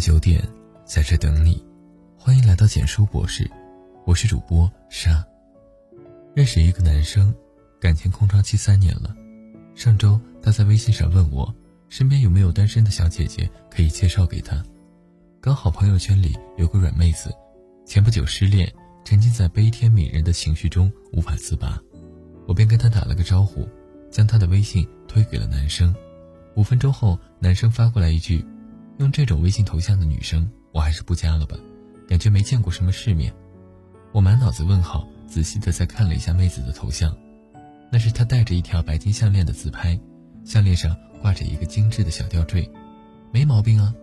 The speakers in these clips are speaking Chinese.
九点，在这等你。欢迎来到简书博士，我是主播沙。认识一个男生，感情空窗期三年了。上周他在微信上问我，身边有没有单身的小姐姐可以介绍给他。刚好朋友圈里有个软妹子，前不久失恋，沉浸在悲天悯人的情绪中无法自拔。我便跟他打了个招呼，将他的微信推给了男生。五分钟后，男生发过来一句。用这种微信头像的女生，我还是不加了吧，感觉没见过什么世面。我满脑子问号，仔细的再看了一下妹子的头像，那是她戴着一条白金项链的自拍，项链上挂着一个精致的小吊坠，没毛病啊。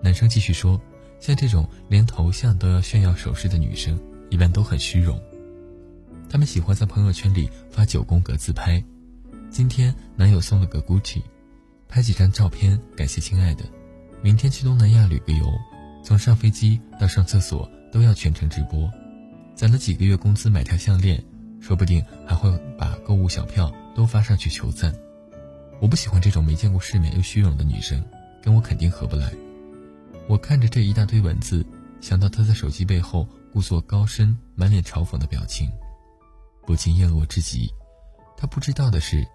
男生继续说，像这种连头像都要炫耀首饰的女生，一般都很虚荣，她们喜欢在朋友圈里发九宫格自拍。今天男友送了个 Gucci，拍几张照片，感谢亲爱的。明天去东南亚旅个游，从上飞机到上厕所都要全程直播。攒了几个月工资买条项链，说不定还会把购物小票都发上去求赞。我不喜欢这种没见过世面又虚荣的女生，跟我肯定合不来。我看着这一大堆文字，想到她在手机背后故作高深、满脸嘲讽的表情，不禁厌恶至极。她不知道的是，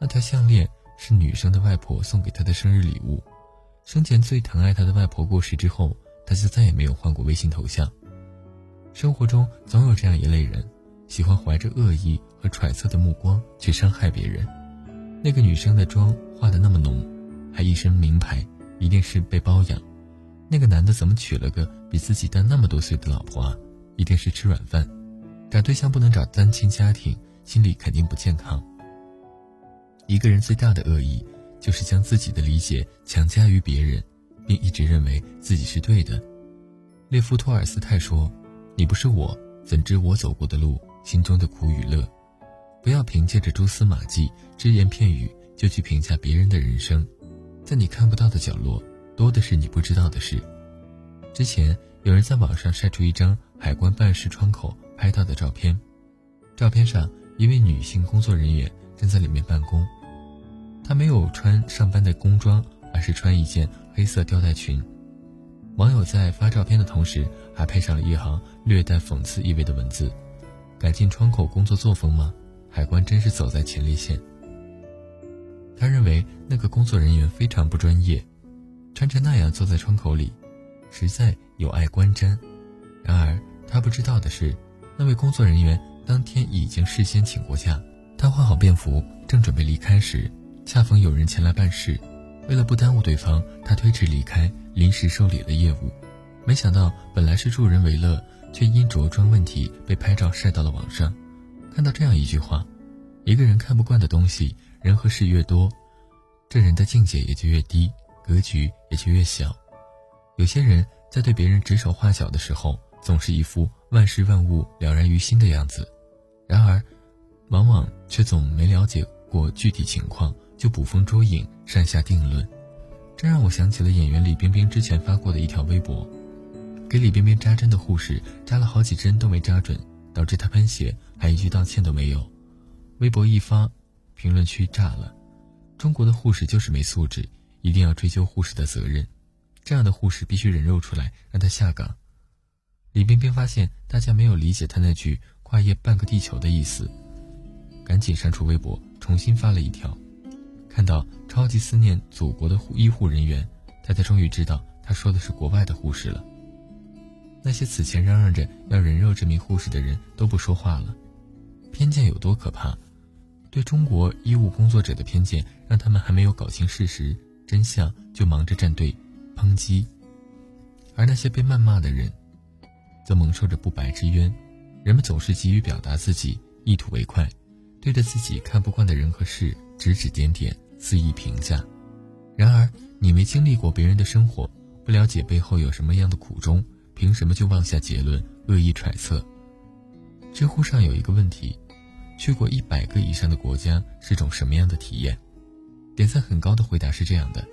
那条项链是女生的外婆送给她的生日礼物。生前最疼爱他的外婆过世之后，他就再也没有换过微信头像。生活中总有这样一类人，喜欢怀着恶意和揣测的目光去伤害别人。那个女生的妆化的那么浓，还一身名牌，一定是被包养。那个男的怎么娶了个比自己大那么多岁的老婆啊？一定是吃软饭。找对象不能找单亲家庭，心里肯定不健康。一个人最大的恶意。就是将自己的理解强加于别人，并一直认为自己是对的。列夫·托尔斯泰说：“你不是我，怎知我走过的路，心中的苦与乐？不要凭借着蛛丝马迹、只言片语就去评价别人的人生，在你看不到的角落，多的是你不知道的事。”之前有人在网上晒出一张海关办事窗口拍到的照片，照片上一位女性工作人员正在里面办公。她没有穿上班的工装，而是穿一件黑色吊带裙。网友在发照片的同时，还配上了一行略带讽刺意味的文字：“改进窗口工作作风吗？海关真是走在前列线。”他认为那个工作人员非常不专业，穿成那样坐在窗口里，实在有碍观瞻。然而他不知道的是，那位工作人员当天已经事先请过假。他换好便服，正准备离开时。恰逢有人前来办事，为了不耽误对方，他推迟离开，临时受理了业务。没想到，本来是助人为乐，却因着装问题被拍照晒到了网上。看到这样一句话：一个人看不惯的东西，人和事越多，这人的境界也就越低，格局也就越小。有些人在对别人指手画脚的时候，总是一副万事万物了然于心的样子，然而，往往却总没了解过具体情况。就捕风捉影，善下定论，这让我想起了演员李冰冰之前发过的一条微博：给李冰冰扎针的护士扎了好几针都没扎准，导致她喷血，还一句道歉都没有。微博一发，评论区炸了。中国的护士就是没素质，一定要追究护士的责任。这样的护士必须人肉出来，让他下岗。李冰冰发现大家没有理解他那句“跨越半个地球”的意思，赶紧删除微博，重新发了一条。看到超级思念祖国的护医护人员，他才终于知道他说的是国外的护士了。那些此前嚷嚷着要人肉这名护士的人都不说话了。偏见有多可怕？对中国医务工作者的偏见，让他们还没有搞清事实真相就忙着站队抨击，而那些被谩骂的人，则蒙受着不白之冤。人们总是急于表达自己，意图为快，对着自己看不惯的人和事指指点点。肆意评价，然而你没经历过别人的生活，不了解背后有什么样的苦衷，凭什么就妄下结论、恶意揣测？知乎上有一个问题：去过一百个以上的国家是种什么样的体验？点赞很高的回答是这样的：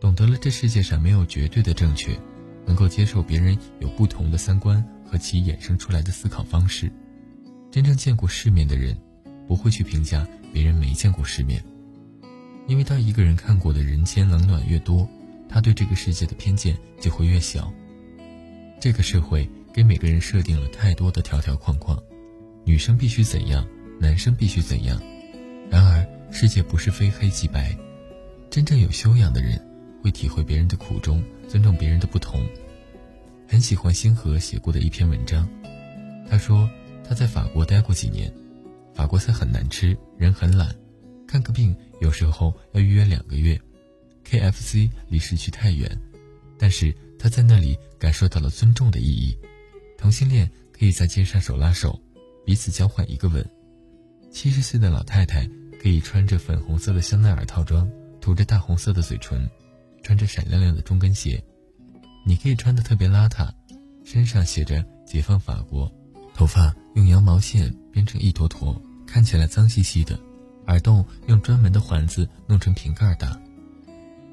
懂得了这世界上没有绝对的正确，能够接受别人有不同的三观和其衍生出来的思考方式。真正见过世面的人，不会去评价别人没见过世面。因为他一个人看过的人间冷暖越多，他对这个世界的偏见就会越小。这个社会给每个人设定了太多的条条框框，女生必须怎样，男生必须怎样。然而，世界不是非黑即白，真正有修养的人会体会别人的苦衷，尊重别人的不同。很喜欢星河写过的一篇文章，他说他在法国待过几年，法国菜很难吃，人很懒，看个病有时候要预约两个月，KFC 离市区太远，但是他在那里感受到了尊重的意义，同性恋可以在街上手拉手，彼此交换一个吻，七十岁的老太太可以穿着粉红色的香奈儿套装，涂着大红色的嘴唇，穿着闪亮亮的中跟鞋。你可以穿的特别邋遢，身上写着“解放法国”，头发用羊毛线编成一坨坨，看起来脏兮兮的，耳洞用专门的环子弄成瓶盖大。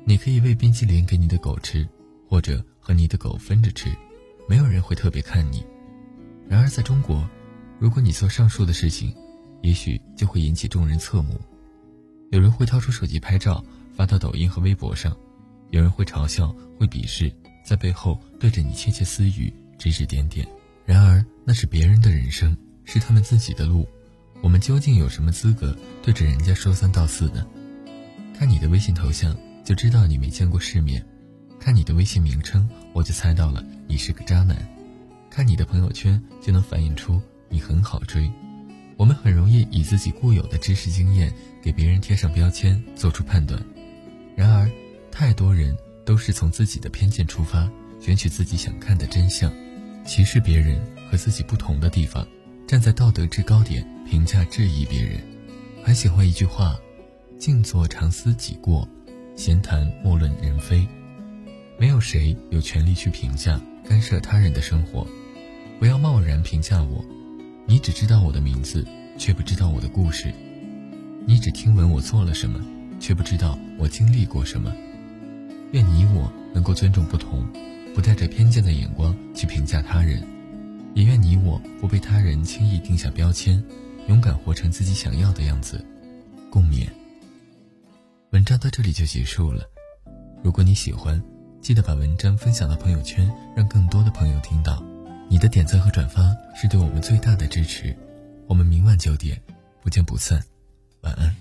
你可以喂冰淇淋给你的狗吃，或者和你的狗分着吃，没有人会特别看你。然而在中国，如果你做上述的事情，也许就会引起众人侧目，有人会掏出手机拍照发到抖音和微博上，有人会嘲笑，会鄙视。在背后对着你窃窃私语、指指点点，然而那是别人的人生，是他们自己的路，我们究竟有什么资格对着人家说三道四呢？看你的微信头像就知道你没见过世面，看你的微信名称我就猜到了你是个渣男，看你的朋友圈就能反映出你很好追。我们很容易以自己固有的知识经验给别人贴上标签，做出判断，然而太多人。都是从自己的偏见出发，选取自己想看的真相，歧视别人和自己不同的地方，站在道德制高点评价质疑别人。很喜欢一句话：“静坐常思己过，闲谈莫论人非。”没有谁有权利去评价干涉他人的生活，不要贸然评价我。你只知道我的名字，却不知道我的故事；你只听闻我做了什么，却不知道我经历过什么。愿你我能够尊重不同，不带着偏见的眼光去评价他人，也愿你我不被他人轻易定下标签，勇敢活成自己想要的样子。共勉。文章到这里就结束了。如果你喜欢，记得把文章分享到朋友圈，让更多的朋友听到。你的点赞和转发是对我们最大的支持。我们明晚九点不见不散。晚安。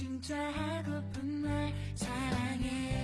진짜 하고픈 말 사랑해.